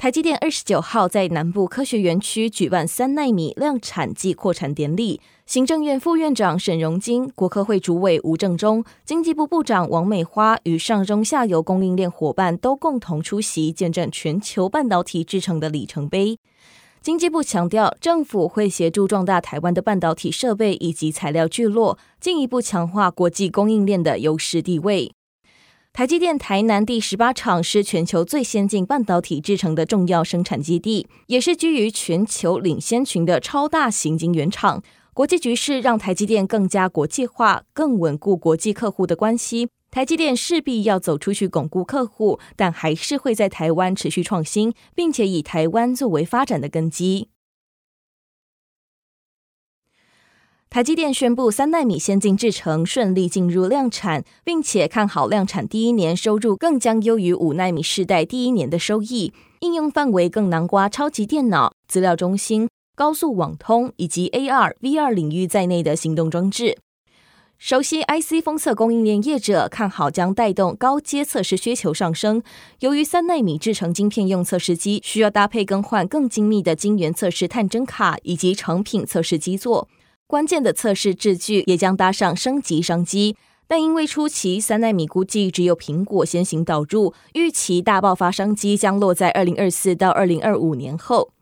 台积电二十九号在南部科学园区举办三奈米量产暨扩产典礼，行政院副院长沈荣金、国科会主委吴正中、经济部部长王美花与上中下游供应链伙伴都共同出席，见证全球半导体制程的里程碑。经济部强调，政府会协助壮大台湾的半导体设备以及材料聚落，进一步强化国际供应链的优势地位。台积电台南第十八厂是全球最先进半导体制成的重要生产基地，也是居于全球领先群的超大型晶圆厂。国际局势让台积电更加国际化，更稳固国际客户的关系。台积电势必要走出去巩固客户，但还是会在台湾持续创新，并且以台湾作为发展的根基。台积电宣布，三纳米先进制程顺利进入量产，并且看好量产第一年收入更将优于五纳米世代第一年的收益。应用范围更囊括超级电脑、资料中心、高速网通以及 AR、VR 领域在内的行动装置。熟悉 IC 封测供应链业者看好，将带动高阶测试需求上升。由于三纳米制程晶片用测试机需要搭配更换更精密的晶圆测试探针卡以及成品测试基座。关键的测试制具也将搭上升级商机，但因为初期三奈米估计只有苹果先行导入，预期大爆发商机将落在二零二四到二零二五年后。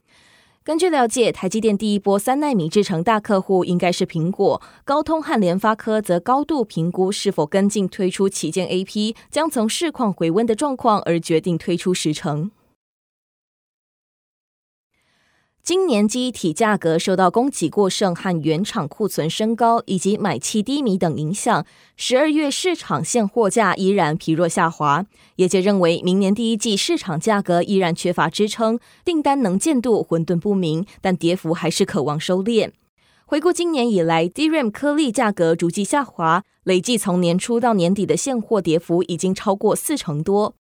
根据了解，台积电第一波三奈米制程大客户应该是苹果，高通和联发科则高度评估是否跟进推出旗舰 AP，将从市况回温的状况而决定推出时程。今年记忆体价格受到供给过剩和原厂库存升高以及买气低迷等影响，十二月市场现货价依然疲弱下滑。业界认为，明年第一季市场价格依然缺乏支撑，订单能见度混沌不明，但跌幅还是可望收敛。回顾今年以来，DRAM 颗粒价格逐季下滑，累计从年初到年底的现货跌幅已经超过四成多。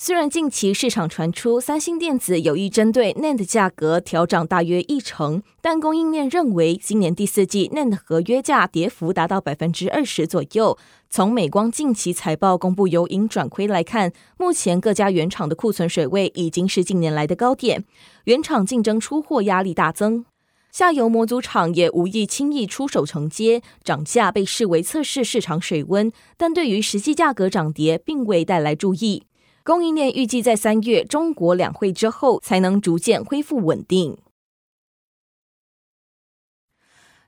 虽然近期市场传出三星电子有意针对 NAND 价格调涨大约一成，但供应链认为今年第四季 NAND 合约价跌幅达到百分之二十左右。从美光近期财报公布由盈转亏来看，目前各家原厂的库存水位已经是近年来的高点，原厂竞争出货压力大增，下游模组厂也无意轻易出手承接，涨价被视为测试市场水温，但对于实际价格涨跌并未带来注意。供应链预计在三月中国两会之后才能逐渐恢复稳定。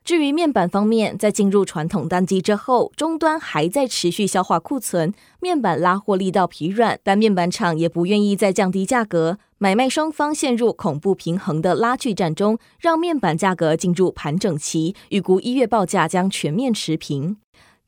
至于面板方面，在进入传统淡季之后，终端还在持续消化库存，面板拉货力道疲软，但面板厂也不愿意再降低价格，买卖双方陷入恐怖平衡的拉锯战中，让面板价格进入盘整期，预估一月报价将全面持平。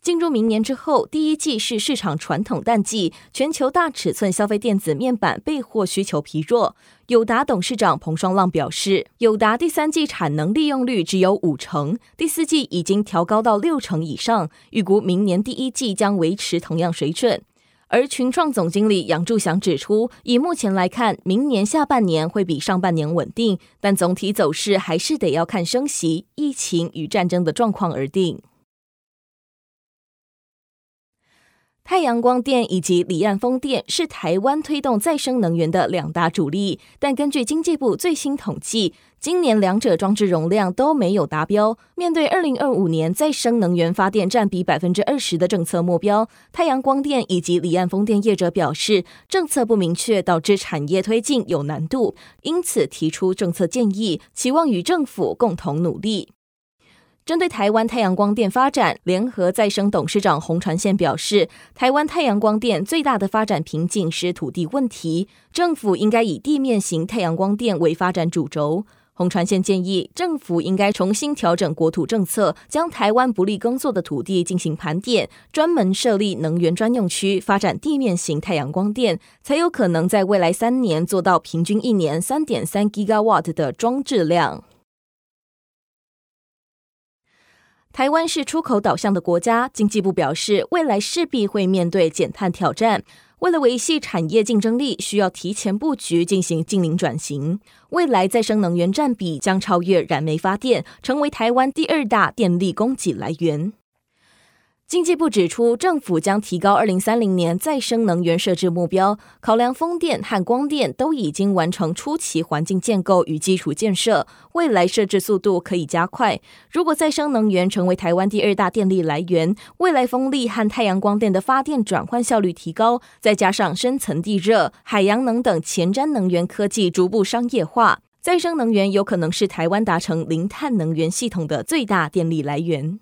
进入明年之后，第一季是市场传统淡季，全球大尺寸消费电子面板备货需求疲弱。友达董事长彭双浪表示，友达第三季产能利用率只有五成，第四季已经调高到六成以上，预估明年第一季将维持同样水准。而群创总经理杨柱祥指出，以目前来看，明年下半年会比上半年稳定，但总体走势还是得要看升息、疫情与战争的状况而定。太阳光电以及离岸风电是台湾推动再生能源的两大主力，但根据经济部最新统计，今年两者装置容量都没有达标。面对二零二五年再生能源发电占比百分之二十的政策目标，太阳光电以及离岸风电业者表示，政策不明确导致产业推进有难度，因此提出政策建议，期望与政府共同努力。针对台湾太阳光电发展，联合再生董事长洪传宪表示，台湾太阳光电最大的发展瓶颈是土地问题，政府应该以地面型太阳光电为发展主轴。洪传宪建议，政府应该重新调整国土政策，将台湾不利耕作的土地进行盘点，专门设立能源专用区，发展地面型太阳光电，才有可能在未来三年做到平均一年三点三 Gigawatt 的装置量。台湾是出口导向的国家，经济部表示，未来势必会面对减碳挑战。为了维系产业竞争力，需要提前布局进行净零转型。未来再生能源占比将超越燃煤发电，成为台湾第二大电力供给来源。经济部指出，政府将提高二零三零年再生能源设置目标，考量风电和光电都已经完成初期环境建构与基础建设，未来设置速度可以加快。如果再生能源成为台湾第二大电力来源，未来风力和太阳光电的发电转换效率提高，再加上深层地热、海洋能等前瞻能源科技逐步商业化，再生能源有可能是台湾达成零碳能源系统的最大电力来源。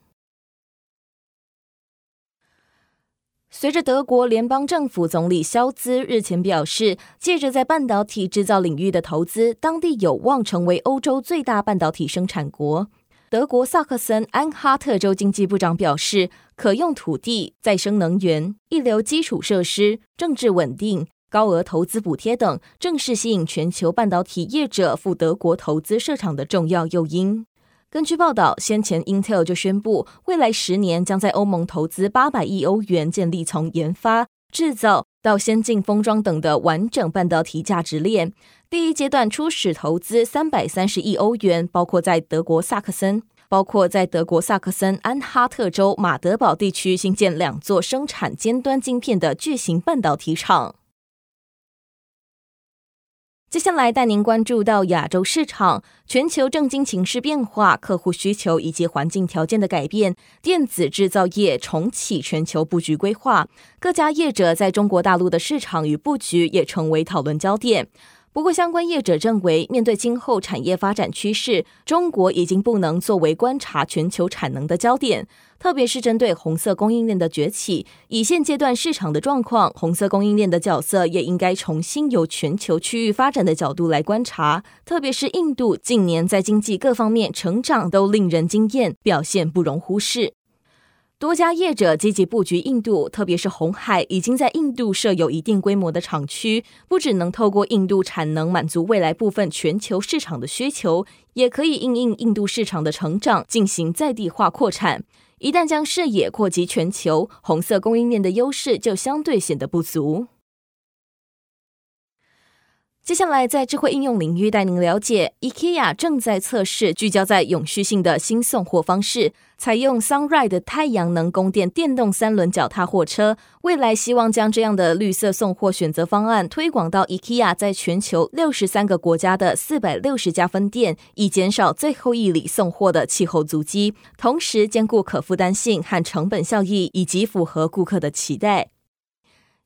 随着德国联邦政府总理肖兹日前表示，借着在半导体制造领域的投资，当地有望成为欧洲最大半导体生产国。德国萨克森安哈特州经济部长表示，可用土地、再生能源、一流基础设施、政治稳定、高额投资补贴等，正是吸引全球半导体业者赴德国投资设厂的重要诱因。根据报道，先前 Intel 就宣布，未来十年将在欧盟投资八百亿欧元，建立从研发、制造到先进封装等的完整半导体价值链。第一阶段初始投资三百三十亿欧元，包括在德国萨克森，包括在德国萨克森安哈特州马德堡地区新建两座生产尖端晶片的巨型半导体厂。接下来带您关注到亚洲市场，全球政经情势变化、客户需求以及环境条件的改变，电子制造业重启全球布局规划，各家业者在中国大陆的市场与布局也成为讨论焦点。不过，相关业者认为，面对今后产业发展趋势，中国已经不能作为观察全球产能的焦点，特别是针对红色供应链的崛起。以现阶段市场的状况，红色供应链的角色也应该重新由全球区域发展的角度来观察。特别是印度近年在经济各方面成长都令人惊艳，表现不容忽视。多家业者积极布局印度，特别是红海已经在印度设有一定规模的厂区，不只能透过印度产能满足未来部分全球市场的需求，也可以应应印度市场的成长进行在地化扩产。一旦将视野扩及全球，红色供应链的优势就相对显得不足。接下来，在智慧应用领域带您了解，IKEA 正在测试聚焦在永续性的新送货方式，采用 Sunride 太阳能供电电动三轮脚踏货车。未来希望将这样的绿色送货选择方案推广到 IKEA 在全球六十三个国家的四百六十家分店，以减少最后一里送货的气候足迹，同时兼顾可负担性和成本效益，以及符合顾客的期待。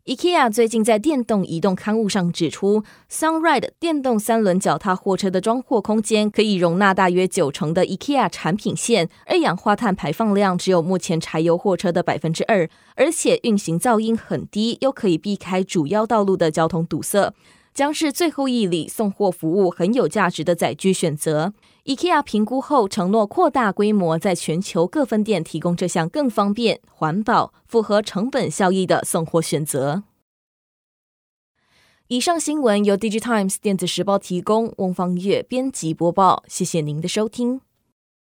IKEA 最近在电动移动刊物上指出，Sunride 电动三轮脚踏货车的装货空间可以容纳大约九成的 IKEA 产品线，二氧化碳排放量只有目前柴油货车的百分之二，而且运行噪音很低，又可以避开主要道路的交通堵塞。将是最后一里送货服务很有价值的载具选择。IKEA 评估后承诺扩大规模，在全球各分店提供这项更方便、环保、符合成本效益的送货选择。以上新闻由 DigiTimes 电子时报提供，翁方月编辑播报。谢谢您的收听。